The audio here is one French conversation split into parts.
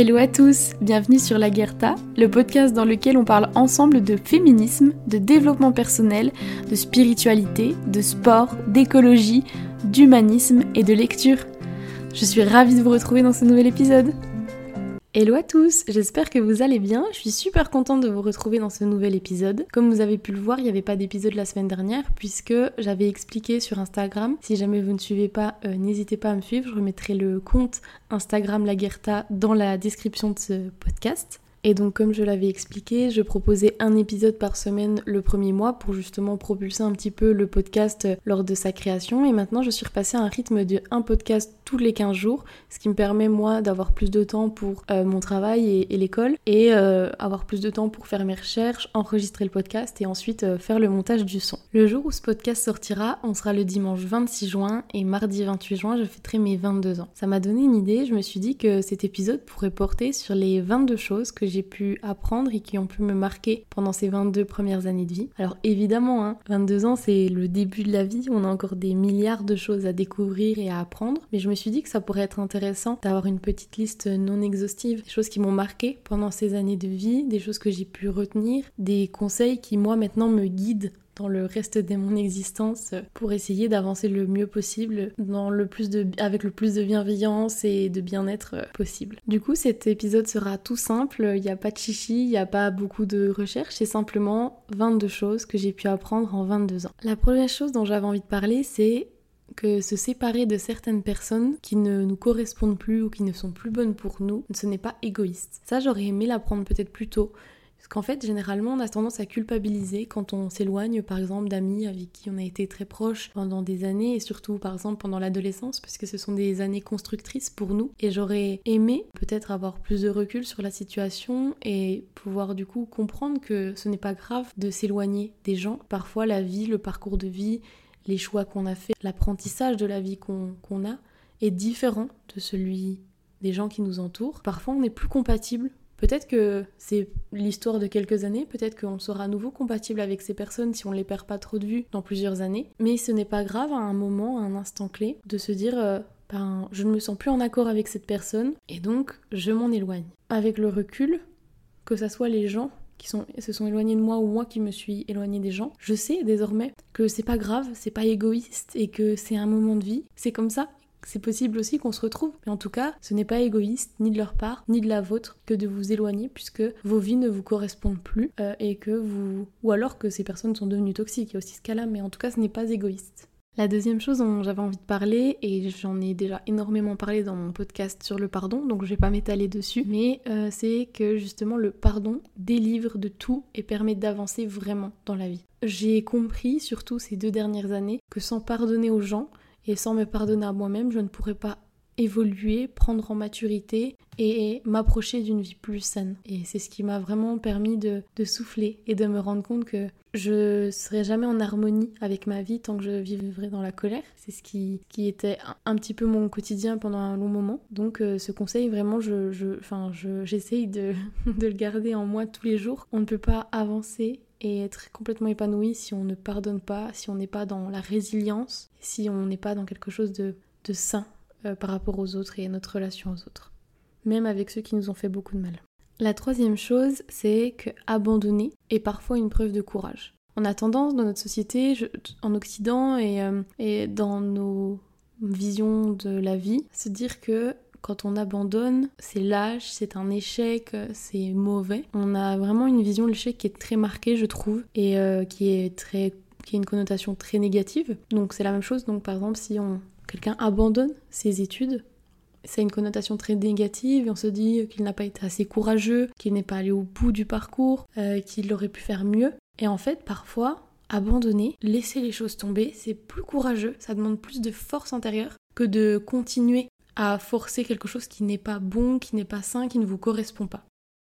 Hello à tous, bienvenue sur La Guerta, le podcast dans lequel on parle ensemble de féminisme, de développement personnel, de spiritualité, de sport, d'écologie, d'humanisme et de lecture. Je suis ravie de vous retrouver dans ce nouvel épisode. Hello à tous, j'espère que vous allez bien. Je suis super contente de vous retrouver dans ce nouvel épisode. Comme vous avez pu le voir, il n'y avait pas d'épisode la semaine dernière puisque j'avais expliqué sur Instagram. Si jamais vous ne suivez pas, euh, n'hésitez pas à me suivre. Je remettrai le compte Instagram Laguerta dans la description de ce podcast. Et donc comme je l'avais expliqué, je proposais un épisode par semaine le premier mois pour justement propulser un petit peu le podcast lors de sa création. Et maintenant je suis repassée à un rythme de un podcast tous les 15 jours, ce qui me permet moi d'avoir plus de temps pour euh, mon travail et, l'école et euh, avoir plus de temps pour faire mes recherches, enregistrer le podcast et ensuite euh, faire le montage du son. Le jour où ce podcast sortira, on sera le dimanche 26 juin et mardi 28 juin, je fêterai mes 22 ans. Ça m'a donné une idée, je me suis dit que cet épisode pourrait porter sur les 22 choses que j'ai pu apprendre et qui ont pu me marquer pendant ces 22 premières années de vie. Alors évidemment, hein, 22 ans c'est le début de la vie, on a encore des milliards de choses à découvrir et à apprendre, mais je me suis dit que ça pourrait être intéressant d'avoir une petite liste non exhaustive, des choses qui m'ont marqué pendant ces années de vie, des choses que j'ai pu retenir, des conseils qui moi maintenant me guident dans le reste de mon existence pour essayer d'avancer le mieux possible dans le plus de, avec le plus de bienveillance et de bien-être possible. Du coup, cet épisode sera tout simple, il n'y a pas de chichi, il n'y a pas beaucoup de recherche, c'est simplement 22 choses que j'ai pu apprendre en 22 ans. La première chose dont j'avais envie de parler, c'est que se séparer de certaines personnes qui ne nous correspondent plus ou qui ne sont plus bonnes pour nous, ce n'est pas égoïste. Ça, j'aurais aimé l'apprendre peut-être plus tôt. Parce qu'en fait, généralement, on a tendance à culpabiliser quand on s'éloigne, par exemple, d'amis avec qui on a été très proches pendant des années, et surtout, par exemple, pendant l'adolescence, puisque ce sont des années constructrices pour nous. Et j'aurais aimé peut-être avoir plus de recul sur la situation et pouvoir du coup comprendre que ce n'est pas grave de s'éloigner des gens. Parfois, la vie, le parcours de vie, les choix qu'on a fait, l'apprentissage de la vie qu'on a est différent de celui des gens qui nous entourent. Parfois, on n'est plus compatible. Peut-être que c'est l'histoire de quelques années, peut-être qu'on sera à nouveau compatible avec ces personnes si on ne les perd pas trop de vue dans plusieurs années. Mais ce n'est pas grave à un moment, à un instant clé, de se dire euh, ben, je ne me sens plus en accord avec cette personne et donc je m'en éloigne. Avec le recul, que ça soit les gens qui se sont éloignés de moi ou moi qui me suis éloignée des gens, je sais désormais que c'est pas grave, c'est pas égoïste et que c'est un moment de vie. C'est comme ça. C'est possible aussi qu'on se retrouve, mais en tout cas, ce n'est pas égoïste, ni de leur part, ni de la vôtre, que de vous éloigner, puisque vos vies ne vous correspondent plus, euh, et que vous... ou alors que ces personnes sont devenues toxiques, il y a aussi ce cas-là, mais en tout cas, ce n'est pas égoïste. La deuxième chose dont j'avais envie de parler, et j'en ai déjà énormément parlé dans mon podcast sur le pardon, donc je vais pas m'étaler dessus, mais euh, c'est que justement le pardon délivre de tout et permet d'avancer vraiment dans la vie. J'ai compris, surtout ces deux dernières années, que sans pardonner aux gens et sans me pardonner à moi-même, je ne pourrais pas évoluer, prendre en maturité et m'approcher d'une vie plus saine. Et c'est ce qui m'a vraiment permis de, souffler et de me rendre compte que je serai jamais en harmonie avec ma vie tant que je vivrai dans la colère. C'est ce qui, qui était un, petit peu mon quotidien pendant un long moment. Donc euh, ce conseil, vraiment, je, je, j'essaye de, de le garder en moi tous les jours. On ne peut pas avancer et être complètement épanoui si on ne pardonne pas, si on n'est pas dans la résilience, si on n'est pas dans quelque chose de, de sain euh, par rapport aux autres et à notre relation aux autres, même avec ceux qui nous ont fait beaucoup de mal. La troisième chose, c'est que abandonner est parfois une preuve de courage. On a tendance dans notre société, en Occident et, euh, et dans nos visions de la vie, à se dire que quand on abandonne, c'est lâche, c'est un échec, c'est mauvais. On a vraiment une vision de l'échec qui est très marquée, je trouve, et euh, qui est très qui a une connotation très négative. Donc c'est la même chose. Donc par exemple, si on quelqu'un abandonne ses études, ça a une connotation très négative et on se dit qu'il n'a pas été assez courageux, qu'il n'est pas allé au bout du parcours, euh, qu'il aurait pu faire mieux. Et en fait, parfois, abandonner, laisser les choses tomber, c'est plus courageux, ça demande plus de force intérieure que de continuer à forcer quelque chose qui n'est pas bon, qui n'est pas sain, qui ne vous correspond pas.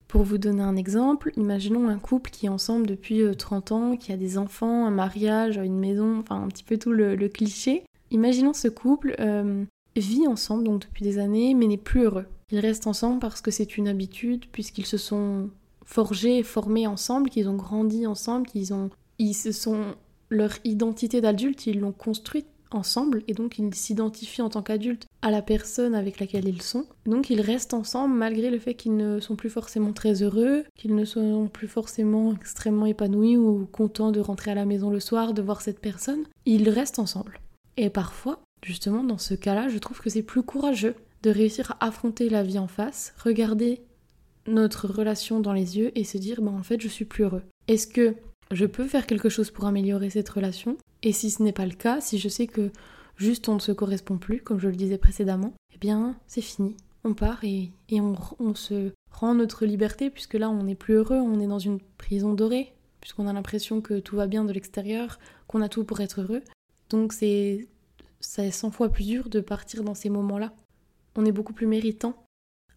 Pour vous donner un exemple, imaginons un couple qui est ensemble depuis 30 euh, ans, qui a des enfants, un mariage, une maison, enfin un petit peu tout le cliché. Imaginons ce couple euh, vit ensemble donc depuis des années mais n'est plus heureux. Ils restent ensemble parce que c'est une habitude puisqu'ils se sont forgés formés ensemble, qu'ils ont grandi ensemble, qu'ils ont ils se sont leur identité d'adulte, ils l'ont construite ensemble et donc ils s'identifient en tant qu'adultes à la personne avec laquelle ils sont. Donc ils restent ensemble malgré le fait qu'ils ne sont plus forcément très heureux, qu'ils ne sont plus forcément extrêmement épanouis ou contents de rentrer à la maison le soir, de voir cette personne. Ils restent ensemble. Et parfois, justement dans ce cas-là, je trouve que c'est plus courageux de réussir à affronter la vie en face, regarder notre relation dans les yeux et se dire bah en fait je suis plus heureux. Est-ce que je peux faire quelque chose pour améliorer cette relation? Et si ce n'est pas le cas, si je sais que juste on ne se correspond plus, comme je le disais précédemment, eh bien c'est fini. On part et, on, on, se rend notre liberté puisque là on n'est plus heureux, on est dans une prison dorée, puisqu'on a l'impression que tout va bien de l'extérieur, qu'on a tout pour être heureux. Donc c'est 100 fois plus dur de partir dans ces moments-là. On est beaucoup plus méritant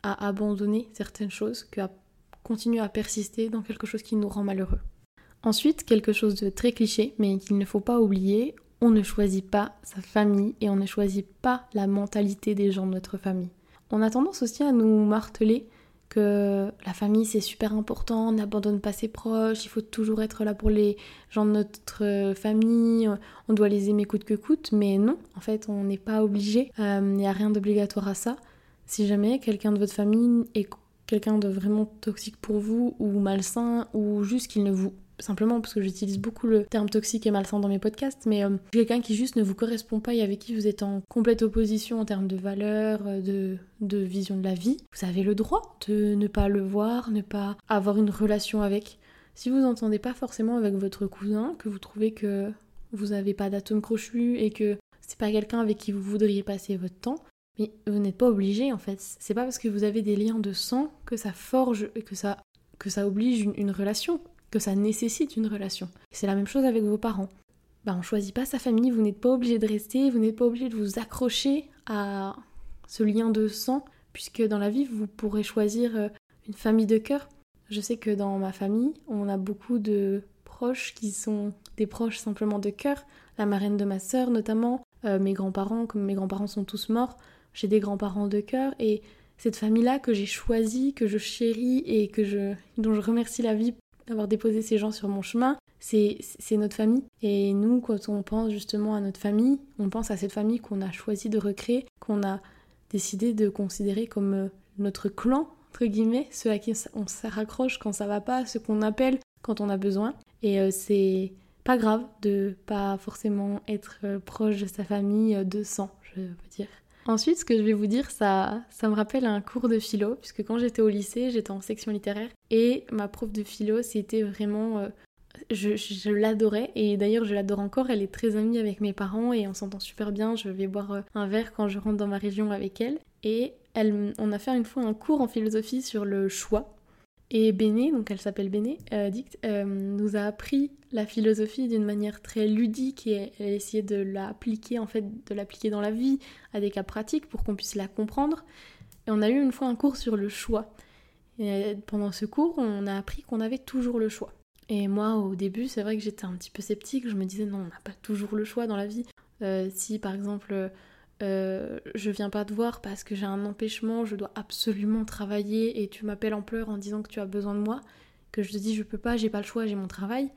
à abandonner certaines choses qu'à continuer à persister dans quelque chose qui nous rend malheureux. Ensuite, quelque chose de très cliché, mais qu'il ne faut pas oublier, on ne choisit pas sa famille et on ne choisit pas la mentalité des gens de notre famille. On a tendance aussi à nous marteler que la famille c'est super important, on n'abandonne pas ses proches, il faut toujours être là pour les gens de notre famille, on doit les aimer coûte que coûte, mais non, en fait on n'est pas obligé, il euh, n'y a rien d'obligatoire à ça. Si jamais quelqu'un de votre famille est quelqu'un de vraiment toxique pour vous ou malsain ou juste qu'il ne vous simplement parce que j'utilise beaucoup le terme toxique et malsain dans mes podcasts, mais euh, quelqu'un qui juste ne vous correspond pas et avec qui vous êtes en complète opposition en termes de valeurs, euh, de, de vision de la vie, vous avez le droit de ne pas le voir, ne pas avoir une relation avec. Si vous n'entendez pas forcément avec votre cousin, que vous trouvez que vous n'avez pas d'atome crochu et que c'est pas quelqu'un avec qui vous voudriez passer votre temps, mais vous n'êtes pas obligé en fait. C'est pas parce que vous avez des liens de sang que ça forge et que ça, que ça oblige une relation que ça nécessite une relation. C'est la même chose avec vos parents. Ben, on choisit pas sa famille, vous n'êtes pas obligé de rester, vous n'êtes pas obligé de vous accrocher à ce lien de sang, puisque dans la vie, vous pourrez choisir euh, une famille de cœur. Je sais que dans ma famille, on a beaucoup de proches qui sont des proches simplement de cœur. La marraine de ma sœur notamment, euh, mes grands-parents, comme mes grands-parents sont tous morts, j'ai des grands-parents de cœur et cette famille-là que j'ai choisie, que je chéris et que je, dont je remercie la vie d'avoir déposé ces gens sur mon chemin, c'est notre famille. Et nous, quand on pense justement à notre famille, on pense à cette famille qu'on a choisi de recréer, qu'on a décidé de considérer comme euh, notre clan, entre guillemets, ceux à qui on se raccroche quand ça va pas, ceux qu'on appelle quand on a besoin. Et euh, c'est pas grave de pas forcément être euh, proche de sa famille de sang, je veux dire. Ensuite, ce que je vais vous dire, ça, ça me rappelle un cours de philo, puisque quand j'étais au lycée, j'étais en section littéraire, et ma prof de philo, c'était vraiment... Euh, je, l'adorais, et d'ailleurs je l'adore encore, elle est très amie avec mes parents, et on s'entend super bien, je vais boire euh, un verre quand je rentre dans ma région avec elle, et elle, on a fait une fois un cours en philosophie sur le choix, et Béné, donc elle s'appelle Béné, euh, euh, nous a appris la philosophie d'une manière très ludique et elle a essayé de l'appliquer en fait, de l'appliquer dans la vie à des cas pratiques pour qu'on puisse la comprendre. Et on a eu une fois un cours sur le choix. Et pendant ce cours, on a appris qu'on avait toujours le choix. Et moi, au début, c'est vrai que j'étais un petit peu sceptique. Je me disais non, on n'a pas toujours le choix dans la vie. Euh, si par exemple euh, je viens pas te voir parce que j'ai un empêchement, je dois absolument travailler et tu m'appelles en pleurs en disant que tu as besoin de moi, que je te dis je peux pas, j'ai pas le choix, j'ai mon travail.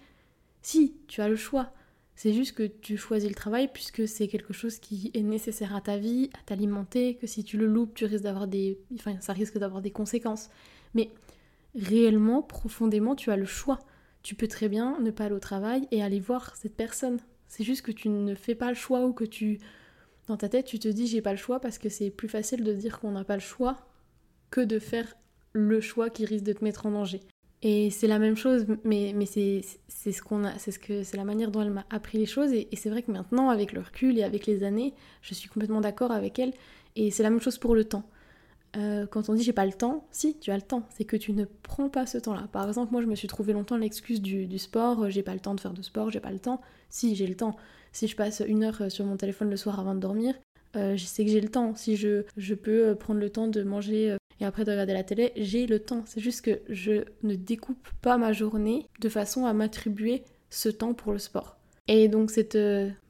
Si, tu as le choix. C'est juste que tu choisis le travail puisque c'est quelque chose qui est nécessaire à ta vie, à t'alimenter, que si tu le loupes, tu risques d'avoir des enfin ça risque d'avoir des conséquences. Mais réellement, profondément, tu as le choix. Tu peux très bien ne pas aller au travail et aller voir cette personne. C'est juste que tu ne fais pas le choix ou que tu dans ta tête, tu te dis j'ai pas le choix parce que c'est plus facile de dire qu'on n'a pas le choix que de faire le choix qui risque de te mettre en danger. Et c'est la même chose, mais, mais c'est ce qu'on a, c'est ce que c'est la manière dont elle m'a appris les choses. Et, c'est vrai que maintenant, avec le recul et avec les années, je suis complètement d'accord avec elle. Et c'est la même chose pour le temps. Euh, quand on dit j'ai pas le temps, si tu as le temps, c'est que tu ne prends pas ce temps-là. Par exemple, moi je me suis trouvé longtemps l'excuse du, du sport, j'ai pas le temps de faire de sport, j'ai pas le temps. Si j'ai le temps, si je passe une heure euh, sur mon téléphone le soir avant de dormir, euh, je sais que j'ai le temps. Si je, je peux euh, prendre le temps de manger et après de regarder la télé, j'ai le temps. C'est juste que je ne découpe pas ma journée de façon à m'attribuer ce temps pour le sport. Et donc cette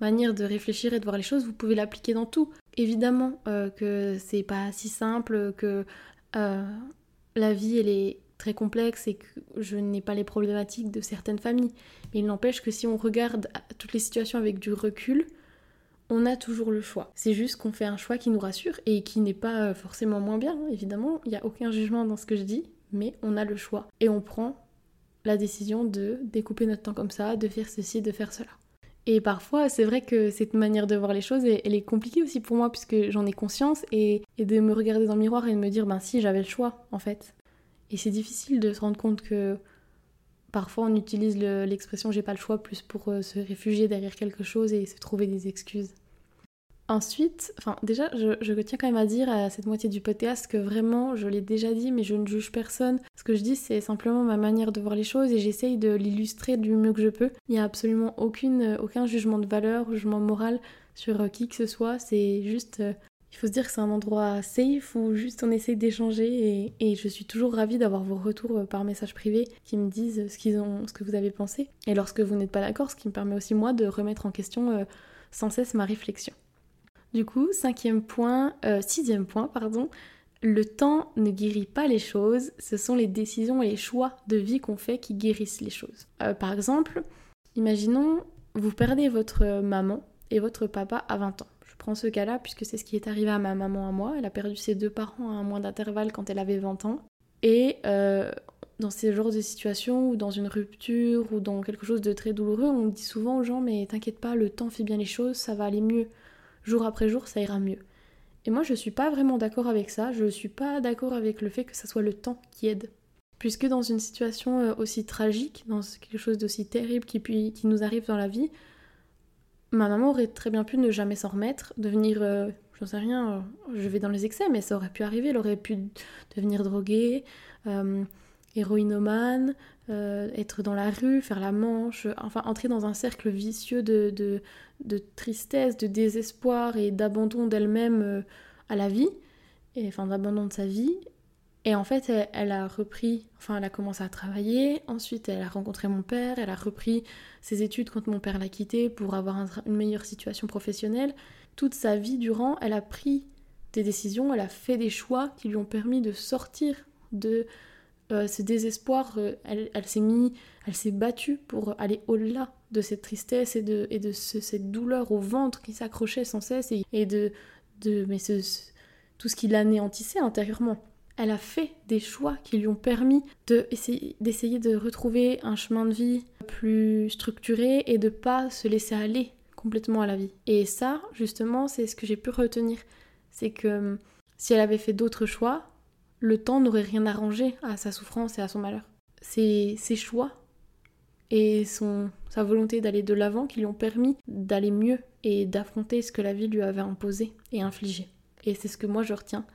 manière de réfléchir et de voir les choses, vous pouvez l'appliquer dans tout. Évidemment que c'est pas si simple, que la vie elle est très complexe et que je n'ai pas les problématiques de certaines familles. Mais il n'empêche que si on regarde toutes les situations avec du recul, on a toujours le choix. C'est juste qu'on fait un choix qui nous rassure et qui n'est pas forcément moins bien, hein, évidemment. Il n'y a aucun jugement dans ce que je dis, mais on a le choix. Et on prend la décision de découper notre temps comme ça, de faire ceci, de faire cela. Et parfois, c'est vrai que cette manière de voir les choses, elle est compliquée aussi pour moi, puisque j'en ai conscience, et, de me regarder dans le miroir et de me dire, ben si, j'avais le choix, en fait. Et c'est difficile de se rendre compte que parfois on utilise l'expression j'ai pas le choix plus pour euh, se réfugier derrière quelque chose et se trouver des excuses. Ensuite, enfin déjà, je, tiens quand même à dire à cette moitié du podcast que vraiment, je l'ai déjà dit, mais je ne juge personne. Ce que je dis, c'est simplement ma manière de voir les choses et j'essaye de l'illustrer du mieux que je peux. Il n'y a absolument aucune, aucun jugement de valeur, jugement moral sur euh, qui que ce soit. C'est juste, euh, il faut se dire que c'est un endroit safe où juste on essaye d'échanger et, je suis toujours ravie d'avoir vos retours euh, par message privé qui me disent ce qu'ils ont, ce que vous avez pensé. Et lorsque vous n'êtes pas d'accord, ce qui me permet aussi moi de remettre en question sans cesse ma réflexion. Du coup, cinquième point, euh, sixième point, pardon, le temps ne guérit pas les choses, ce sont les décisions et les choix de vie qu'on fait qui guérissent les choses. Euh, par exemple, imaginons, vous perdez votre maman et votre papa à 20 ans. Prends ce cas-là puisque c'est ce qui est arrivé à ma maman à moi. Elle a perdu ses deux parents à un mois d'intervalle quand elle avait 20 ans. Et euh, dans ces genres de situations ou dans une rupture ou dans quelque chose de très douloureux, on dit souvent aux gens mais t'inquiète pas, le temps fait bien les choses, ça va aller mieux jour après jour, ça ira mieux. Et moi, je suis pas vraiment d'accord avec ça. Je suis pas d'accord avec le fait que ça soit le temps qui aide. Puisque dans une situation euh, aussi tragique, dans quelque chose d'aussi terrible qui, qui nous arrive dans la vie, ma maman aurait très bien pu ne jamais s'en remettre, devenir, euh, j'en sais rien, euh, je vais dans les excès, mais ça aurait pu arriver. Elle aurait pu devenir droguée, héroïnomane, euh, être dans la rue, faire la manche, enfin entrer dans un cercle vicieux de, de, tristesse, de désespoir et d'abandon d'elle-même euh, à la vie, et, enfin d'abandon de sa vie. Et en fait, elle, a repris, enfin elle a commencé à travailler, ensuite elle a rencontré mon père, elle a repris ses études quand mon père l'a quitté pour avoir une meilleure situation professionnelle. Toute sa vie durant, elle a pris des décisions, elle a fait des choix qui lui ont permis de sortir de euh, ce désespoir, euh, elle, s'est mis, elle s'est battue pour aller au-delà de cette tristesse et de, et de cette douleur au ventre qui s'accrochait sans cesse et, de, de mais tout ce qui l'anéantissait intérieurement. Elle a fait des choix qui lui ont permis d'essayer de, de retrouver un chemin de vie plus structuré et de pas se laisser aller complètement à la vie. Et ça, justement, c'est ce que j'ai pu retenir. C'est que si elle avait fait d'autres choix, le temps n'aurait rien arrangé à sa souffrance et à son malheur. C'est ses choix et son, sa volonté d'aller de l'avant qui lui ont permis d'aller mieux et d'affronter ce que la vie lui avait imposé et infligé. Et c'est ce que moi je retiens.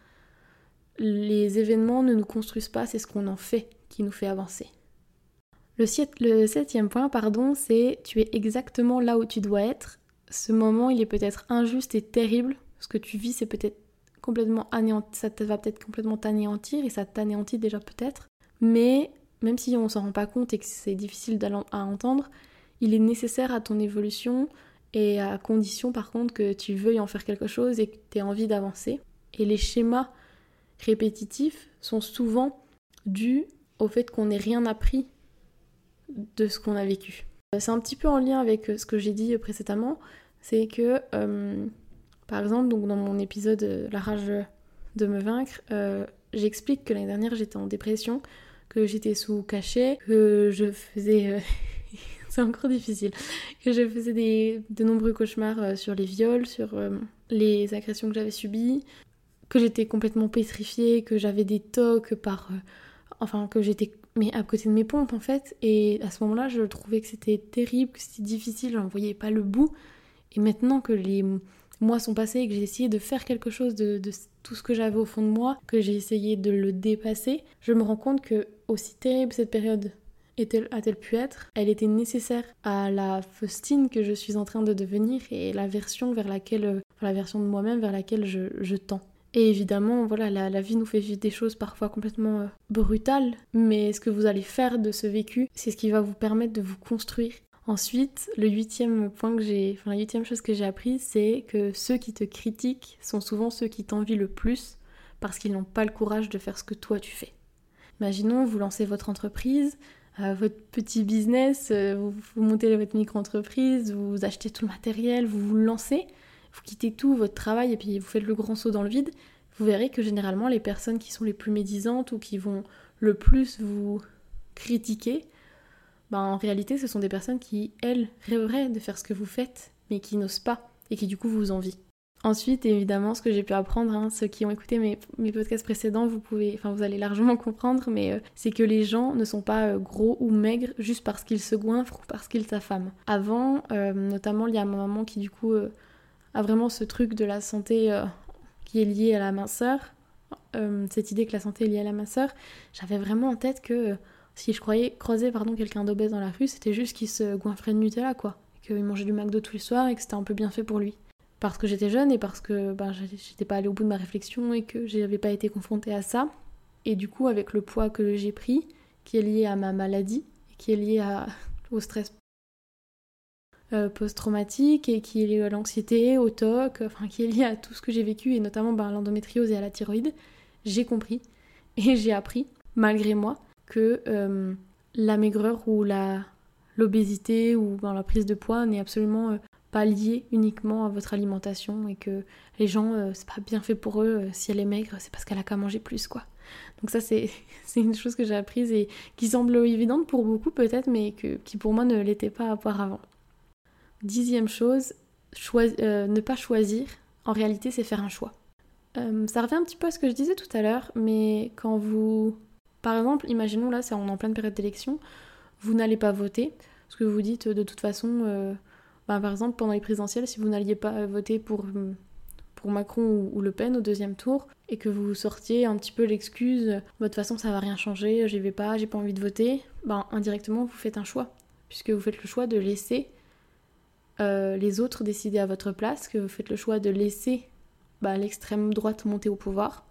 Les événements ne nous construisent pas, c'est ce qu'on en fait qui nous fait avancer. Le, septième point, pardon, c'est tu es exactement là où tu dois être. Ce moment, il est peut-être injuste et terrible. Ce que tu vis, c'est peut-être complètement ça va peut-être complètement t'anéantir et ça t'anéantit déjà peut-être. Mais même si on s'en rend pas compte et que c'est difficile à entendre, il est nécessaire à ton évolution et à condition par contre que tu veuilles en faire quelque chose et que tu aies envie d'avancer. Et les schémas répétitifs sont souvent dus au fait qu'on n'ait rien appris de ce qu'on a vécu. C'est un petit peu en lien avec ce que j'ai dit précédemment, c'est que euh, par exemple, donc dans mon épisode euh, La rage de me vaincre, euh, j'explique que l'année dernière j'étais en dépression, que j'étais sous cachet, que je faisais... Euh, c'est encore difficile. Que je faisais des, de nombreux cauchemars sur les viols, sur les agressions que j'avais subies, que j'étais complètement pétrifiée, que j'avais des tocs par... enfin, que j'étais mais à côté de mes pompes en fait. Et à ce moment-là, je trouvais que c'était terrible, que c'était difficile, j'en voyais pas le bout. Et maintenant que les mois sont passés et que j'ai essayé de faire quelque chose de, tout ce que j'avais au fond de moi, que j'ai essayé de le dépasser, je me rends compte que aussi terrible cette période a-t-elle pu être, elle était nécessaire à la Faustine que je suis en train de devenir et la version vers laquelle, la version de moi-même vers laquelle je, tends. Et évidemment, voilà, la, la, vie nous fait vivre des choses parfois complètement euh, brutales, mais ce que vous allez faire de ce vécu, c'est ce qui va vous permettre de vous construire. Ensuite, le huitième point que j'ai, enfin la huitième chose que j'ai appris, c'est que ceux qui te critiquent sont souvent ceux qui t'envient le plus parce qu'ils n'ont pas le courage de faire ce que toi tu fais. Imaginons, vous lancez votre entreprise, euh, votre petit business, euh, vous, montez votre micro-entreprise, vous achetez tout le matériel, vous vous lancez, vous quittez tout, votre travail, et puis vous faites le grand saut dans le vide, vous verrez que généralement les personnes qui sont les plus médisantes ou qui vont le plus vous critiquer, ben, en réalité ce sont des personnes qui, elles, rêveraient de faire ce que vous faites, mais qui n'osent pas, et qui du coup vous envient. Ensuite, évidemment, ce que j'ai pu apprendre, hein, ceux qui ont écouté mes, podcasts précédents, vous pouvez, enfin, vous allez largement comprendre, mais euh, c'est que les gens ne sont pas euh, gros ou maigres juste parce qu'ils se goinfrent ou parce qu'ils s'affament. Avant, euh, notamment, il y a ma maman qui du coup vraiment ce truc de la santé qui est lié à la minceur, cette idée que la santé est liée à la minceur. J'avais vraiment en tête que si je croyais croiser pardon quelqu'un d'obèse dans la rue, c'était juste qu'il se goinfrait de Nutella, quoi, qu'il mangeait du McDo tous les soirs et que c'était un peu bien fait pour lui parce que j'étais jeune et parce que ben, j'étais pas allée au bout de ma réflexion et que j'avais pas été confrontée à ça. Et du coup, avec le poids que j'ai pris, qui est lié à ma maladie, qui est lié à, au stress euh, post-traumatique et qui est lié à l'anxiété, au TOC, enfin qui est lié à tout ce que j'ai vécu et notamment ben, l'endométriose et à la thyroïde, j'ai compris et j'ai appris, malgré moi, que euh, la maigreur ou l'obésité ou ben, la prise de poids n'est absolument euh, pas lié uniquement à votre alimentation et que les gens, euh, c'est pas bien fait pour eux, euh, si elle est maigre, c'est parce qu'elle a qu'à manger plus, quoi. Donc ça, c'est une chose que j'ai apprise et qui semble évidente pour beaucoup peut-être, mais que, qui pour moi ne l'était pas auparavant. Dixième chose, euh, ne pas choisir, en réalité, c'est faire un choix. ça revient un petit peu à ce que je disais tout à l'heure, mais quand vous... Par exemple, imaginons là, c'est en pleine période d'élection, vous n'allez pas voter, parce que vous dites de toute façon bah, par exemple, pendant les présidentielles, si vous n'alliez pas voter pour, pour Macron ou, Le Pen au deuxième tour, et que vous sortiez un petit peu l'excuse, de toute façon ça va rien changer, j'y vais pas, j'ai pas envie de voter, ben indirectement vous faites un choix, puisque vous faites le choix de laisser euh, les autres décider à votre place, que vous faites le choix de laisser bah, l'extrême droite monter au pouvoir,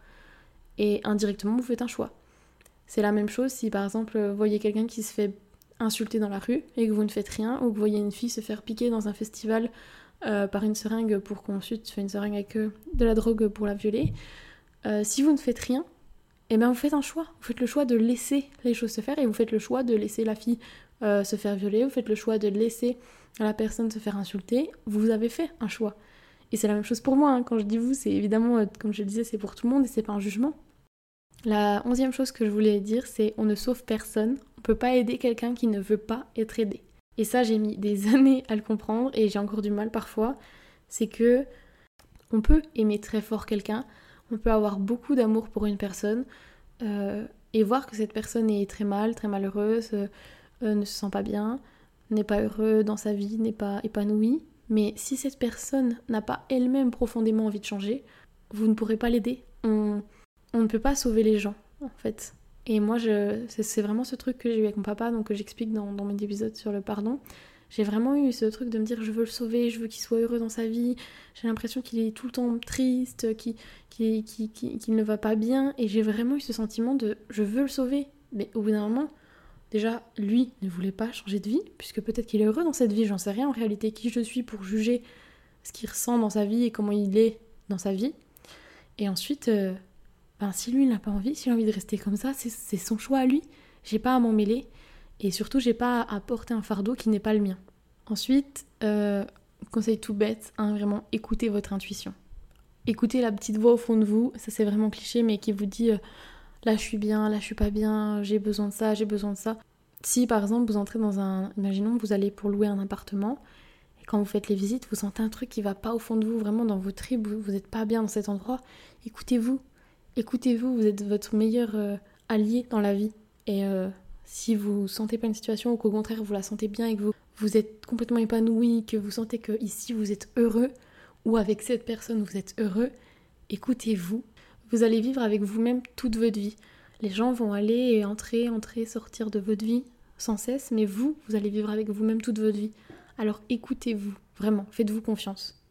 et indirectement vous faites un choix. C'est la même chose si par exemple vous voyez quelqu'un qui se fait insulté dans la rue et que vous ne faites rien, ou que vous voyez une fille se faire piquer dans un festival euh, par une seringue pour qu'on ensuite fait une seringue avec euh, de la drogue pour la violer, si vous ne faites rien, et eh bien vous faites un choix. Vous faites le choix de laisser les choses se faire et vous faites le choix de laisser la fille se faire violer, vous faites le choix de laisser la personne se faire insulter. Vous avez fait un choix. Et c'est la même chose pour moi. Hein. Quand je dis vous, c'est évidemment, comme je le disais, c'est pour tout le monde et c'est pas un jugement. La onzième chose que je voulais dire, c'est on ne sauve personne, on peut pas aider quelqu'un qui ne veut pas être aidé. Et ça, j'ai mis des années à le comprendre et j'ai encore du mal parfois. C'est que on peut aimer très fort quelqu'un, on peut avoir beaucoup d'amour pour une personne euh, et voir que cette personne est très mal, très malheureuse, euh, euh, ne se sent pas bien, n'est pas heureux dans sa vie, n'est pas épanoui. Mais si cette personne n'a pas elle-même profondément envie de changer, vous ne pourrez pas l'aider. On, ne peut pas sauver les gens, en fait. Et moi, c'est vraiment ce truc que j'ai eu avec mon papa, donc que j'explique dans mes épisodes sur le pardon. J'ai vraiment eu ce truc de me dire je veux le sauver, je veux qu'il soit heureux dans sa vie. J'ai l'impression qu'il est tout le temps triste, qu'il ne va pas bien. Et j'ai vraiment eu ce sentiment de je veux le sauver. Mais au bout d'un moment, déjà, lui ne voulait pas changer de vie, puisque peut-être qu'il est heureux dans cette vie, j'en sais rien en réalité qui je suis pour juger ce qu'il ressent dans sa vie et comment il est dans sa vie. Et ensuite, euh, ben, si lui n'a pas envie, s'il a envie de rester comme ça, c'est son choix à lui. J'ai pas à m'en mêler et surtout j'ai pas à porter un fardeau qui n'est pas le mien. Ensuite, euh, conseil tout bête, hein, vraiment écoutez votre intuition. Écoutez la petite voix au fond de vous, ça c'est vraiment cliché, mais qui vous dit euh, là je suis bien, là je suis pas bien, j'ai besoin de ça, j'ai besoin de ça. Si par exemple vous entrez dans un, imaginons vous allez pour louer un appartement et quand vous faites les visites, vous sentez un truc qui va pas au fond de vous, vraiment dans vos tripes, vous n'êtes pas bien dans cet endroit, écoutez-vous, écoutez-vous, vous êtes votre meilleur euh, allié dans la vie. Et euh, si vous sentez pas une situation ou qu'au contraire vous la sentez bien et que vous, vous êtes complètement épanoui, que vous sentez que ici vous êtes heureux ou avec cette personne vous êtes heureux, écoutez-vous. Vous allez vivre avec vous-même toute votre vie. Les gens vont aller et entrer, entrer, sortir de votre vie sans cesse, mais vous, vous allez vivre avec vous-même toute votre vie. Alors écoutez-vous, vraiment, faites-vous confiance.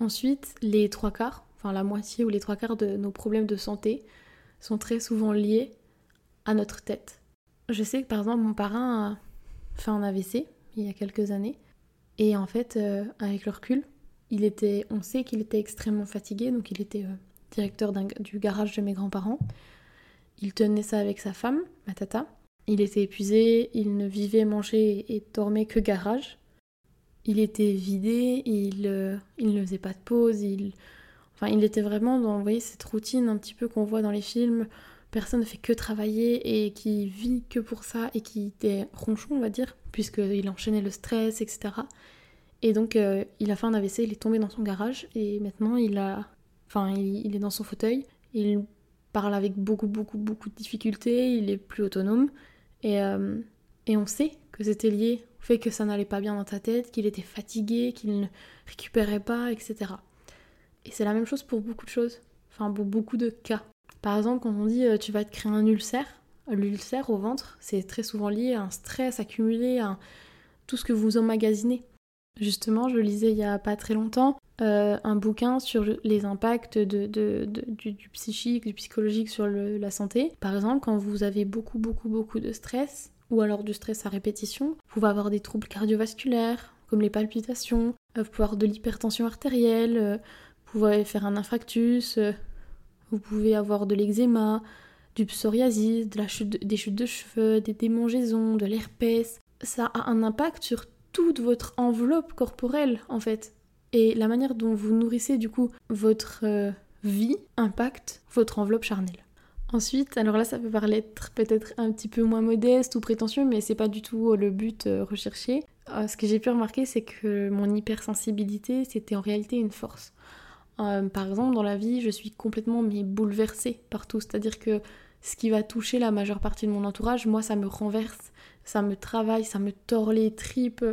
Ensuite, les trois quarts, enfin la moitié ou les trois quarts de nos problèmes de santé sont très souvent liés à notre tête. Je sais que par exemple mon parrain a fait un AVC il y a quelques années et en fait euh, avec le recul, il était, on sait qu'il était extrêmement fatigué donc il était euh, directeur du garage de mes grands-parents. Il tenait ça avec sa femme, ma tata. Il était épuisé, il ne vivait, mangeait et dormait que garage. il était vidé, il, euh, il ne faisait pas de pause, il, enfin, il était vraiment dans, cette routine un petit peu qu'on voit dans les films. Personne ne fait que travailler et qui vit que pour ça et qui était ronchon, on va dire, puisqu'il enchaînait le stress, etc. Et donc, euh, il a fait un AVC, il est tombé dans son garage et maintenant, il a, enfin, il, est dans son fauteuil. Il parle avec beaucoup, beaucoup, beaucoup de difficultés. Il est plus autonome et, euh, et on sait que c'était lié au fait que ça n'allait pas bien dans ta tête, qu'il était fatigué, qu'il ne récupérait pas, etc. Et c'est la même chose pour beaucoup de choses, enfin pour beaucoup de cas. Par exemple, quand on dit euh, tu vas te créer un ulcère, l'ulcère au ventre, c'est très souvent lié à un stress accumulé, à tout ce que vous emmagasinez. Justement, je lisais il y a pas très longtemps euh, un bouquin sur les impacts de, du, psychique, du psychologique sur la santé. Par exemple, quand vous avez beaucoup, beaucoup, beaucoup de stress, ou alors du stress à répétition, vous pouvez avoir des troubles cardiovasculaires, comme les palpitations, euh, vous pouvez avoir de l'hypertension artérielle, euh, vous pouvez faire un infarctus, vous pouvez avoir de l'eczéma, du psoriasis, de la chute, des chutes de cheveux, des démangeaisons, de l'herpès. Ça a un impact sur toute votre enveloppe corporelle en fait. Et la manière dont vous nourrissez du coup votre euh, vie impacte votre enveloppe charnelle. Ensuite, alors là ça peut paraître peut-être un petit peu moins modeste ou prétentieux, mais c'est pas du tout le but euh, recherché. Euh, ce que j'ai pu remarquer, c'est que mon hypersensibilité, c'était en réalité une force. par exemple, dans la vie, je suis complètement mais bouleversée partout. C'est-à-dire que ce qui va toucher la majeure partie de mon entourage, moi, ça me renverse, ça me travaille, ça me tord les tripes.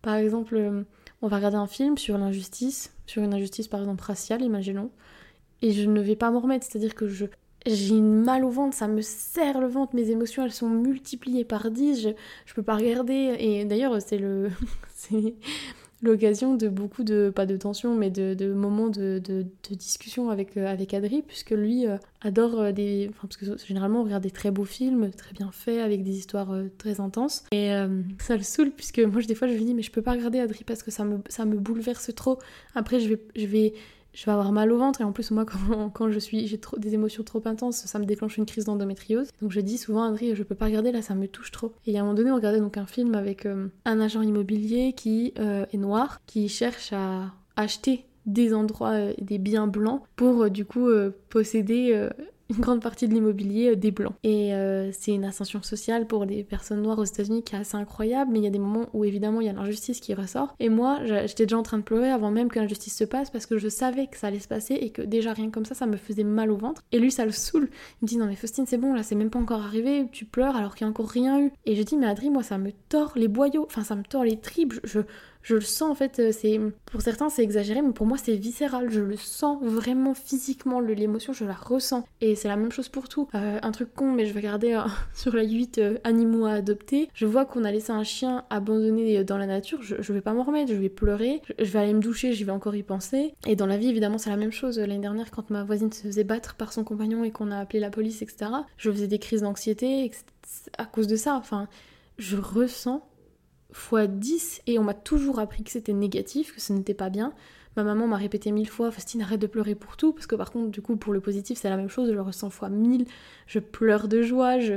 Par exemple, on va regarder un film sur l'injustice, sur une injustice par exemple raciale, imaginons, et je ne vais pas m'en remettre, c'est-à-dire que je j'ai une mal au ventre, ça me serre le ventre, mes émotions elles sont multipliées par 10, je, je peux pas regarder, et d'ailleurs c'est le... l'occasion de beaucoup de, pas de tension, mais de, moments de, discussion avec, euh, avec Adri, puisque lui euh, adore euh, des. Enfin, parce que généralement on regarde des très beaux films, très bien faits, avec des histoires très intenses. Et ça le saoule, puisque moi des fois je lui dis, mais je peux pas regarder Adri parce que ça me, bouleverse trop. Après, je vais je vais avoir mal au ventre. Et en plus moi quand, je suis j'ai trop des émotions trop intenses ça me déclenche une crise d'endométriose. Donc je dis souvent Adri je peux pas regarder là ça me touche trop. Et à un moment donné on regardait donc un film avec euh, un agent immobilier qui euh, est noir qui cherche à acheter des endroits euh, des biens blancs pour du coup posséder une grande partie de l'immobilier euh, des blancs. Et euh, c'est une ascension sociale pour les personnes noires aux États-Unis qui est assez incroyable, mais il y a des moments où évidemment il y a l'injustice qui ressort. Et moi, j'étais déjà en train de pleurer avant même que l'injustice se passe parce que je savais que ça allait se passer et que déjà rien comme ça, ça me faisait mal au ventre. Et lui, ça le saoule. Il me dit non mais Faustine, c'est bon, là c'est même pas encore arrivé, tu pleures alors qu'il y a encore rien eu. Et je dis mais Adri, moi ça me tord les boyaux, enfin ça me tord les tripes, je, je le sens en fait, euh, c'est pour certains c'est exagéré, mais pour moi c'est viscéral. Je le sens vraiment physiquement, l'émotion je la ressens. Et c'est la même chose pour tout. Euh, un truc con, mais je vais regarder euh, sur la 8 animaux à adopter. Je vois qu'on a laissé un chien abandonné dans la nature, je, vais pas m'en remettre, je vais pleurer, je, vais aller me doucher, j'y vais encore y penser. Et dans la vie évidemment c'est la même chose. L'année dernière quand ma voisine se faisait battre par son compagnon et qu'on a appelé la police, etc. Je faisais des crises d'anxiété à cause de ça. Enfin, je ressens fois 10 et on m'a toujours appris que c'était négatif, que ce n'était pas bien. Ma maman m'a répété mille fois, Faustine arrête de pleurer pour tout, parce que par contre du coup pour le positif c'est la même chose, je le ressens fois mille, je pleure de joie, je,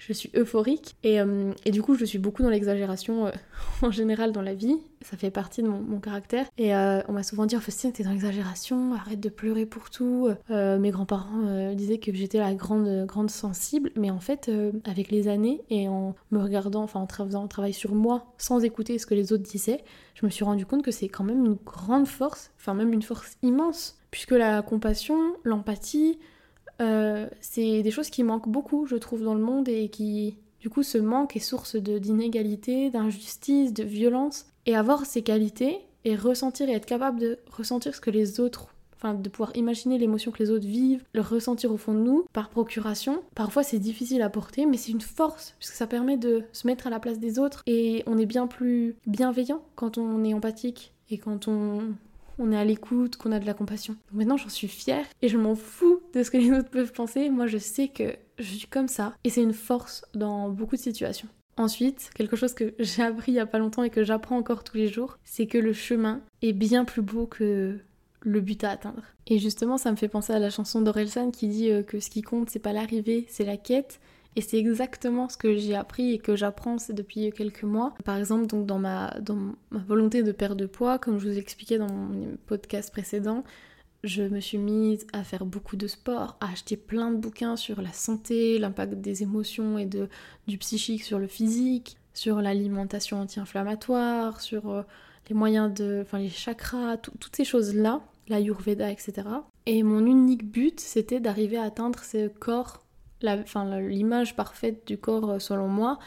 je suis euphorique euh, et, du coup je suis beaucoup dans l'exagération euh, en général dans la vie, ça fait partie de mon, caractère. Et euh, on m'a souvent dit Faustine t'es dans l'exagération, arrête de pleurer pour tout. mes grands-parents disaient que j'étais la grande grande sensible. Mais en fait avec les années et en me regardant, enfin en faisant un travail sur moi sans écouter ce que les autres disaient, je me suis rendu compte que c'est quand même une grande force, enfin même une force immense. Puisque la compassion, l'empathie, euh, c'est des choses qui manquent beaucoup, je trouve, dans le monde et qui, du coup, ce manque est source d'inégalité, d'injustice, de violence. Et avoir ces qualités et ressentir et être capable de ressentir ce que les autres enfin de pouvoir imaginer l'émotion que les autres vivent, le ressentir au fond de nous par procuration. Parfois c'est difficile à porter, mais c'est une force puisque ça permet de se mettre à la place des autres et on est bien plus bienveillant quand on est empathique et quand on on est à l'écoute, qu'on a de la compassion. maintenant j'en suis fière et je m'en fous de ce que les autres peuvent penser. Moi je sais que je suis comme ça et c'est une force dans beaucoup de situations. Ensuite, quelque chose que j'ai appris il y a pas longtemps et que j'apprends encore tous les jours, c'est que le chemin est bien plus beau que le but à atteindre. Et justement, ça me fait penser à la chanson d'Orelsan qui dit euh, que ce qui compte, c'est pas l'arrivée, c'est la quête. Et c'est exactement ce que j'ai appris et que j'apprends depuis quelques mois. Par exemple, donc dans ma, volonté de perdre de poids, comme je vous expliquais dans mon podcast précédent, je me suis mise à faire beaucoup de sport, à acheter plein de bouquins sur la santé, l'impact des émotions et de, du psychique sur le physique, sur l'alimentation anti-inflammatoire, sur euh, les moyens de. enfin les chakras, toutes ces choses-là, l'ayurveda, etc. Et mon unique but, c'était d'arriver à atteindre ce corps, l'image parfaite du corps euh, selon moi,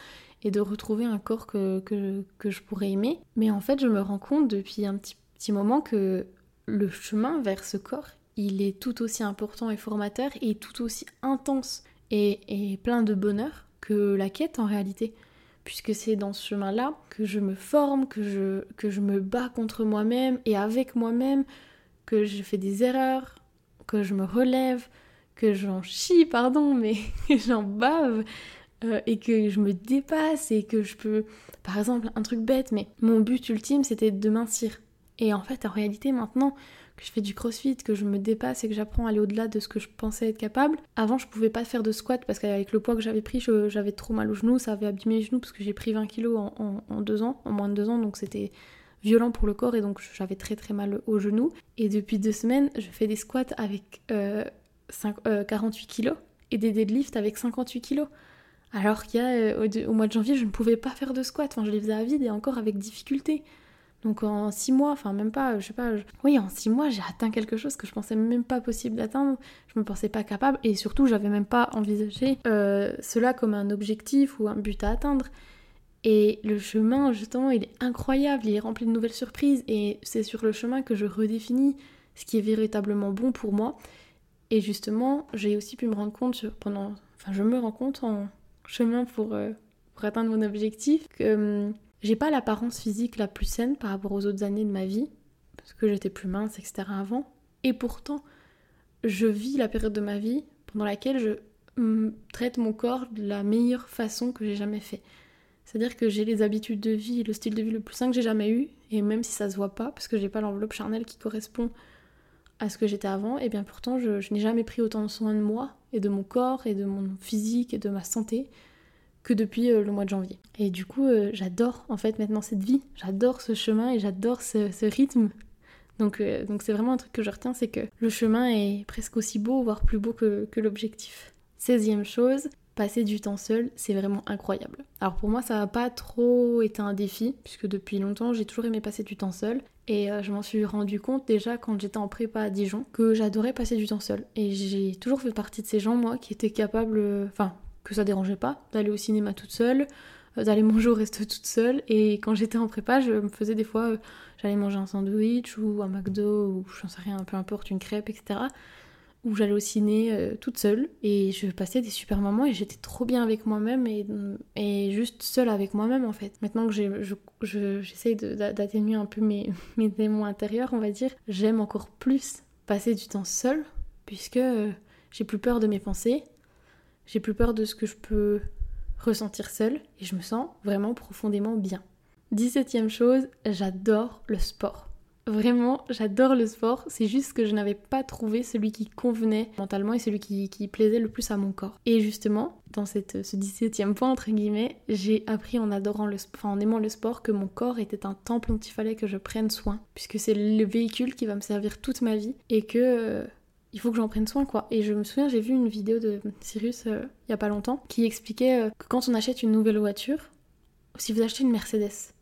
et de retrouver un corps que, que, je pourrais aimer. Mais en fait, je me rends compte depuis un petit, petit moment que le chemin vers ce corps, il est tout aussi important et formateur et tout aussi intense et, et plein de bonheur que la quête en réalité. Puisque c'est dans ce chemin-là que je me forme, que je, que je me bats contre moi-même et avec moi-même, que je fais des erreurs, que je me relève, que j'en chie, pardon, mais j'en bave, euh, et que je me dépasse et que je peux... Par exemple, un truc bête, mais mon but ultime, c'était de mincir. Et en fait, en réalité, maintenant que je fais du crossfit, que je me dépasse et que j'apprends à aller au-delà de ce que je pensais être capable, avant je pouvais pas faire de squat parce qu'avec le poids que j'avais pris, j'avais trop mal aux genoux, ça avait abîmé les genoux parce que j'ai pris 20 kilos en, deux ans, en moins de deux ans, donc c'était violent pour le corps et donc j'avais très très mal aux genoux. Et depuis deux semaines, je fais des squats avec 48 euh, kilos et des deadlifts avec 58 kilos. Alors qu'il y a euh, au, mois de janvier, je ne pouvais pas faire de squat, enfin je les faisais à vide et encore avec difficulté. Donc en six mois, enfin même pas, je sais pas, oui en six mois j'ai atteint quelque chose que je pensais même pas possible d'atteindre, je me pensais pas capable et surtout j'avais même pas envisagé euh, cela comme un objectif ou un but à atteindre. Et le chemin justement il est incroyable, il est rempli de nouvelles surprises et c'est sur le chemin que je redéfinis ce qui est véritablement bon pour moi. Et justement j'ai aussi pu me rendre compte pendant, enfin je me rends compte en chemin pour, euh, pour atteindre mon objectif que hum, j'ai pas l'apparence physique la plus saine par rapport aux autres années de ma vie, parce que j'étais plus mince, etc. avant. Et pourtant, je vis la période de ma vie pendant laquelle je traite mon corps de la meilleure façon que j'ai jamais fait. C'est-à-dire que j'ai les habitudes de vie le style de vie le plus sain que j'ai jamais eu, et même si ça se voit pas, parce que j'ai pas l'enveloppe charnelle qui correspond à ce que j'étais avant, et bien pourtant je, n'ai jamais pris autant soin de moi, et de mon corps, et de mon physique, et de ma santé, que depuis euh, le mois de janvier. Et du coup, euh, j'adore en fait maintenant cette vie, j'adore ce chemin et j'adore ce, rythme. Donc euh, donc c'est vraiment un truc que je retiens, c'est que le chemin est presque aussi beau, voire plus beau que, que l'objectif. 16 chose, passer du temps seul, c'est vraiment incroyable. Alors pour moi, ça n'a pas trop été un défi, puisque depuis longtemps, j'ai toujours aimé passer du temps seul. Et je m'en suis rendu compte déjà quand j'étais en prépa à Dijon, que j'adorais passer du temps seul. Et j'ai toujours fait partie de ces gens, moi, qui étaient capables, enfin, que ça dérangeait pas d'aller au cinéma toute seule, euh, d'aller manger au resto toute seule. Et quand j'étais en prépa, je me faisais des fois, euh, j'allais manger un sandwich ou un McDo ou j'en sais rien, peu importe, une crêpe, etc. Ou j'allais au ciné euh, toute seule et je passais des super moments et j'étais trop bien avec moi-même et, juste seule avec moi-même en fait. Maintenant que j'essaye je, d'atténuer un peu mes, démons intérieurs, on va dire, j'aime encore plus passer du temps seule puisque j'ai plus peur de mes pensées, j'ai plus peur de ce que je peux ressentir seule et je me sens vraiment profondément bien. 17ème chose, j'adore le sport. Vraiment, j'adore le sport, c'est juste que je n'avais pas trouvé celui qui convenait mentalement et celui qui, plaisait le plus à mon corps. Et justement, dans cette, ce 17ème point, entre guillemets, j'ai appris en adorant le en aimant le sport, que mon corps était un temple dont il fallait que je prenne soin, puisque c'est le véhicule qui va me servir toute ma vie et que euh, il faut que j'en prenne soin quoi. Et je me souviens, j'ai vu une vidéo de Cyrus euh, il y a pas longtemps qui expliquait euh, que quand on achète une nouvelle voiture, si vous achetez une Mercedes,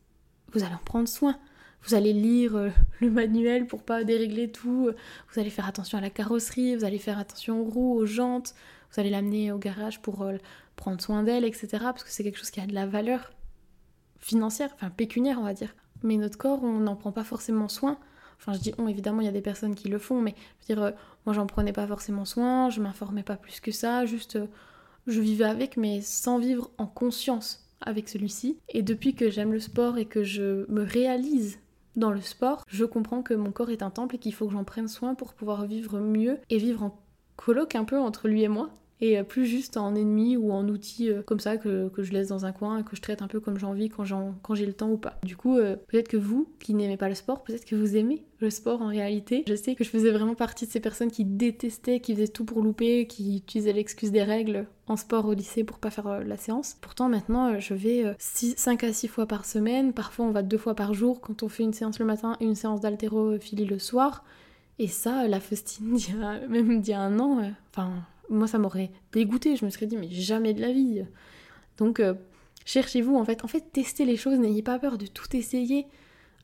vous allez en prendre soin. Vous allez lire euh, le manuel pour pas dérégler tout, vous allez faire attention à la carrosserie, vous allez faire attention aux roues, aux jantes, vous allez l'amener au garage pour prendre soin d'elle, etc. Parce que c'est quelque chose qui a de la valeur financière, enfin pécuniaire on va dire. Mais notre corps, on n'en prend pas forcément soin. Enfin, je dis on, évidemment, il y a des personnes qui le font, mais je veux dire, euh, moi, j'en prenais pas forcément soin, je m'informais pas plus que ça, juste euh, je vivais avec, mais sans vivre en conscience avec celui-ci. Et depuis que j'aime le sport et que je me réalise dans le sport, je comprends que mon corps est un temple et qu'il faut que j'en prenne soin pour pouvoir vivre mieux et vivre en colloque un peu entre lui et moi et euh, plus juste en ennemi ou en outil euh, comme ça que, je laisse dans un coin et que je traite un peu comme j'ai envie quand, j'ai le temps ou pas. Du coup, euh, peut-être que vous qui n'aimez pas le sport, peut-être que vous aimez le sport en réalité. Je sais que je faisais vraiment partie de ces personnes qui détestaient, qui faisaient tout pour louper, qui utilisaient l'excuse des règles en sport au lycée pour pas faire la séance. Pourtant maintenant je vais 5 à 6 fois par semaine, parfois on va deux fois par jour quand on fait une séance le matin et une séance d'haltérophilie le soir. Et ça, la Faustine, même d'il y a un an, enfin, moi ça m'aurait dégoûté, je me serais dit mais jamais de la vie. Donc euh, cherchez-vous en fait, en fait testez les choses, n'ayez pas peur de tout essayer.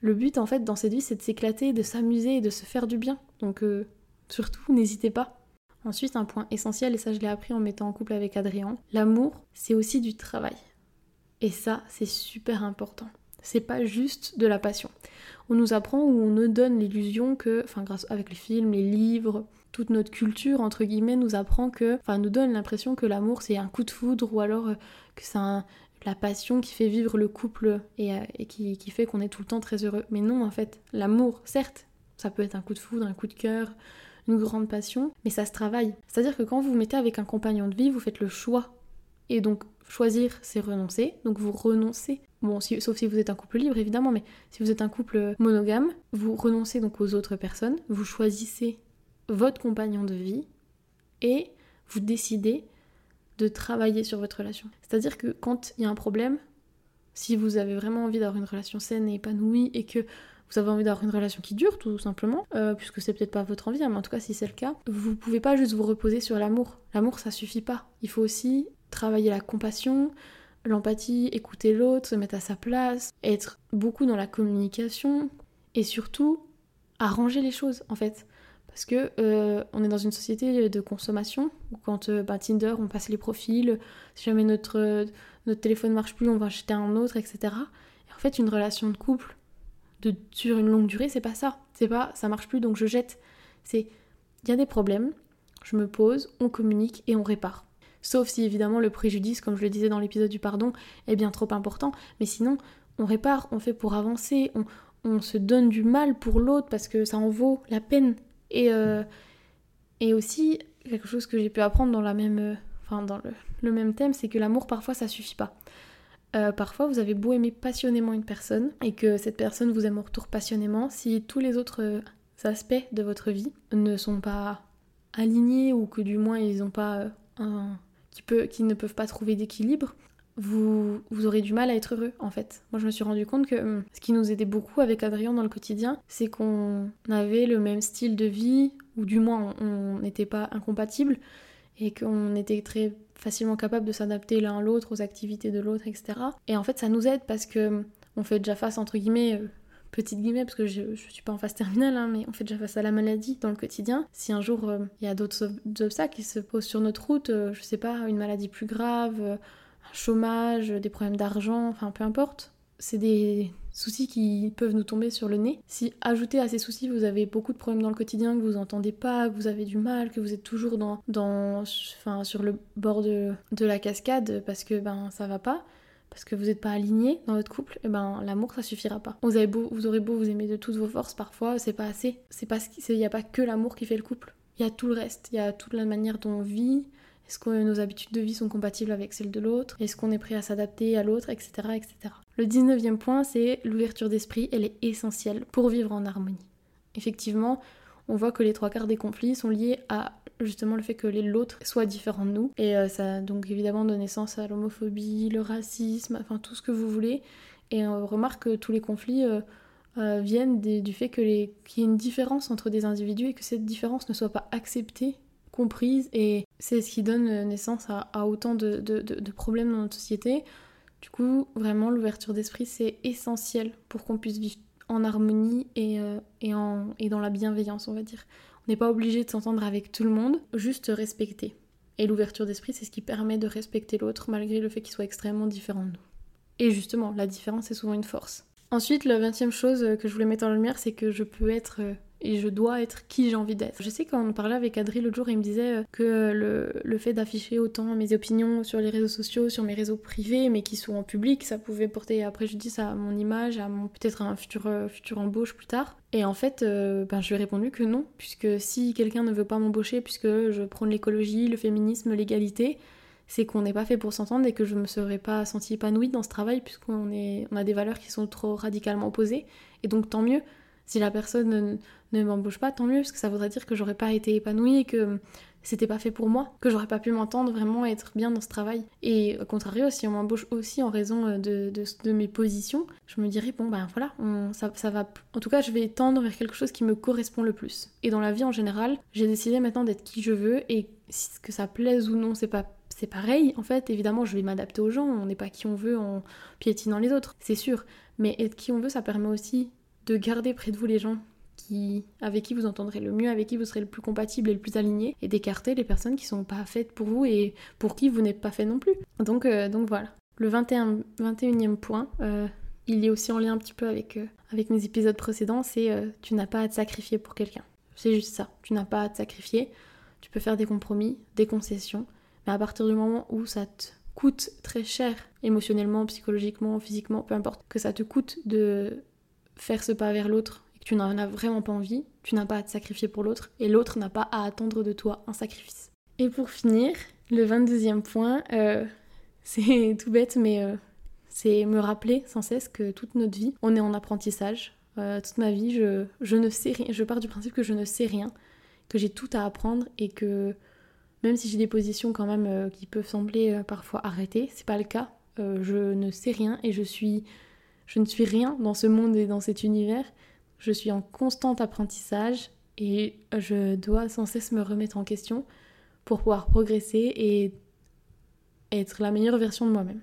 Le but en fait dans cette vie c'est de s'éclater, de s'amuser et de se faire du bien. Donc euh, surtout n'hésitez pas. Ensuite un point essentiel, et ça je l'ai appris en mettant en couple avec Adrien, l'amour c'est aussi du travail. Et ça c'est super important. C'est pas juste de la passion. On nous apprend ou on nous donne l'illusion que, enfin grâce avec les films, les livres, toute notre culture entre guillemets nous apprend que, enfin nous donne l'impression que l'amour c'est un coup de foudre ou alors euh, que c'est la passion qui fait vivre le couple et, euh, qui, qui, fait qu'on est tout le temps très heureux. Mais non en fait, l'amour, certes, ça peut être un coup de foudre, un coup de cœur, une grande passion, mais ça se travaille. C'est-à-dire que quand vous vous mettez avec un compagnon de vie, vous faites le choix. Et donc choisir, c'est renoncer. Donc vous renoncez. Bon, sauf si vous êtes un couple libre évidemment, mais si vous êtes un couple monogame, vous renoncez donc aux autres personnes, vous choisissez votre compagnon de vie et vous décidez de travailler sur votre relation. C'est-à-dire que quand il y a un problème, si vous avez vraiment envie d'avoir une relation saine et épanouie et que vous avez envie d'avoir une relation qui dure tout simplement, euh, puisque c'est peut-être pas votre envie, hein, mais en tout cas si c'est le cas, vous pouvez pas juste vous reposer sur l'amour. L'amour ça suffit pas. Il faut aussi travailler la compassion, l'empathie, écouter l'autre, se mettre à sa place, être beaucoup dans la communication et surtout arranger les choses en fait. Parce que euh, on est dans une société de consommation où quand euh, bah, Tinder on passe les profils, si jamais notre, notre téléphone marche plus, on va acheter un autre, etc. Et en fait, une relation de couple de, sur une longue durée, c'est pas ça. C'est pas ça marche plus donc je jette. C'est il y a des problèmes, je me pose, on communique et on répare. Sauf si évidemment le préjudice, comme je le disais dans l'épisode du pardon, est bien trop important. Mais sinon, on répare, on fait pour avancer, on, on se donne du mal pour l'autre parce que ça en vaut la peine. Et, euh, et aussi, quelque chose que j'ai pu apprendre dans, la même, euh, enfin, dans le, même thème, c'est que l'amour, parfois, ça suffit pas. Euh, parfois, vous avez beau aimer passionnément une personne et que cette personne vous aime en retour passionnément, si tous les autres aspects de votre vie ne sont pas alignés ou que du moins ils n'ont pas un, qui, peut, qui ne peuvent pas trouver d'équilibre, vous, vous aurez du mal à être heureux en fait. Moi je me suis rendu compte que hum, ce qui nous aidait beaucoup avec Adrien dans le quotidien, c'est qu'on avait le même style de vie, ou du moins on n'était pas incompatibles, et qu'on était très facilement capable de s'adapter l'un à l'autre, aux activités de l'autre, etc. Et en fait ça nous aide parce que on fait déjà face entre guillemets euh, petite guillemets, parce que je, je suis pas en phase terminale, hein, mais on fait déjà face à la maladie dans le quotidien. Si un jour euh, il y a d'autres obstacles qui se posent sur notre route, euh, je sais pas, une maladie plus grave, euh, chômage, des problèmes d'argent, enfin peu importe, c'est des soucis qui peuvent nous tomber sur le nez. Si ajouté à ces soucis, vous avez beaucoup de problèmes dans le quotidien, que vous entendez pas, que vous avez du mal, que vous êtes toujours dans, dans enfin, sur le bord de, de la cascade parce que ben ça va pas, parce que vous n'êtes pas aligné dans votre couple, et eh ben l'amour ça suffira pas. Vous, avez beau, vous aurez beau vous aimer de toutes vos forces, parfois c'est pas assez. C'est pas il n'y a pas que l'amour qui fait le couple. Il y a tout le reste. Il y a toute la manière dont on vit. Est-ce que nos habitudes de vie sont compatibles avec celles de l'autre? Est-ce qu'on est prêt à s'adapter à l'autre, etc., etc. Le 19e point, c'est l'ouverture d'esprit. Elle est essentielle pour vivre en harmonie. Effectivement, on voit que les trois quarts des conflits sont liés à justement le fait que l'autre soit différent de nous. Et euh, ça a donc évidemment donné naissance à l'homophobie, le racisme, enfin tout ce que vous voulez. Et on remarque que tous les conflits euh, euh, viennent du fait qu'il y ait une différence entre des individus et que cette différence ne soit pas acceptée, comprise. Et c'est ce qui donne naissance à, autant de, problèmes dans notre société. Du coup, vraiment, l'ouverture d'esprit, c'est essentiel pour qu'on puisse vivre en harmonie et, et, dans la bienveillance, on va dire n'est pas obligé de s'entendre avec tout le monde, juste respecter. Et l'ouverture d'esprit, c'est ce qui permet de respecter l'autre malgré le fait qu'il soit extrêmement différent de nous. Et justement, la différence est souvent une force. Ensuite, la vingtième chose que je voulais mettre en lumière, c'est que je peux être euh, et je dois être qui j'ai envie d'être. Je sais quand on parlait avec Adri l'autre jour, il me disait euh, que le, le fait d'afficher autant mes opinions sur les réseaux sociaux, sur mes réseaux privés, mais qui sont en public, ça pouvait porter préjudice à mon image, à mon peut-être un futur, euh, futur embauche plus tard. Et en fait, euh, ben, je lui ai répondu que non, puisque si quelqu'un ne veut pas m'embaucher, puisque je prône l'écologie, le féminisme, l'égalité, c'est qu'on n'est pas fait pour s'entendre et que je me serais pas sentie épanouie dans ce travail, puisqu'on on a des valeurs qui sont trop radicalement opposées. Et donc tant mieux. Si la personne ne, m'embauche pas, tant mieux, parce que ça voudrait dire que j'aurais pas été épanouie que c'était pas fait pour moi, que j'aurais pas pu m'entendre vraiment être bien dans ce travail. Et au contraire, si on m'embauche aussi en raison euh, de, de, mes positions, je me dirais, bon ben voilà, ça, ça, va. En tout cas, je vais tendre vers quelque chose qui me correspond le plus. Et dans la vie en général, j'ai décidé maintenant d'être qui je veux et que ça plaise ou non, c'est pas c'est pareil, en fait, évidemment, je vais m'adapter aux gens, on n'est pas qui on veut en piétinant les autres, c'est sûr. Mais être qui on veut, ça permet aussi de garder près de vous les gens avec qui vous entendrez le mieux, avec qui vous serez le plus compatible et le plus aligné, et d'écarter les personnes qui sont pas faites pour vous et pour qui vous n'êtes pas fait non plus. Donc, euh, donc voilà. Le 21, 21e point, euh, il est aussi en lien un petit peu avec, euh, avec mes épisodes précédents, c'est tu n'as pas à te sacrifier pour quelqu'un. C'est juste ça, tu n'as pas à te sacrifier, tu peux faire des compromis, des concessions, mais à partir du moment où ça te coûte très cher, émotionnellement, psychologiquement, physiquement, peu importe, que ça te coûte de faire ce pas vers l'autre tu n'en as vraiment pas envie, tu n'as pas à te sacrifier pour l'autre et l'autre n'a pas à attendre de toi un sacrifice. Et pour finir, le 22e point, euh, c'est tout bête, mais euh, c'est me rappeler sans cesse que toute notre vie, on est en apprentissage. Euh, toute ma vie, je, je ne sais rien. Je pars du principe que je ne sais rien, que j'ai tout à apprendre et que même si j'ai des positions quand même qui peuvent sembler parfois arrêtées, c'est pas le cas. Je ne sais rien et je suis je ne suis rien dans ce monde et dans cet univers. Je suis en constant apprentissage et je dois sans cesse me remettre en question pour pouvoir progresser et être la meilleure version de moi-même.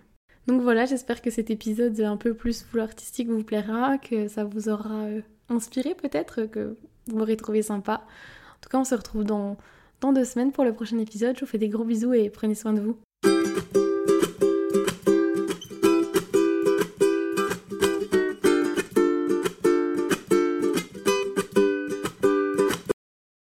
Donc voilà, j'espère que cet épisode un peu plus full artistique vous plaira, que ça vous aura inspiré peut-être, que vous m'aurez trouvé sympa. En tout cas, on se retrouve dans dans deux semaines pour le prochain épisode. Je vous fais des gros bisous et prenez soin de vous.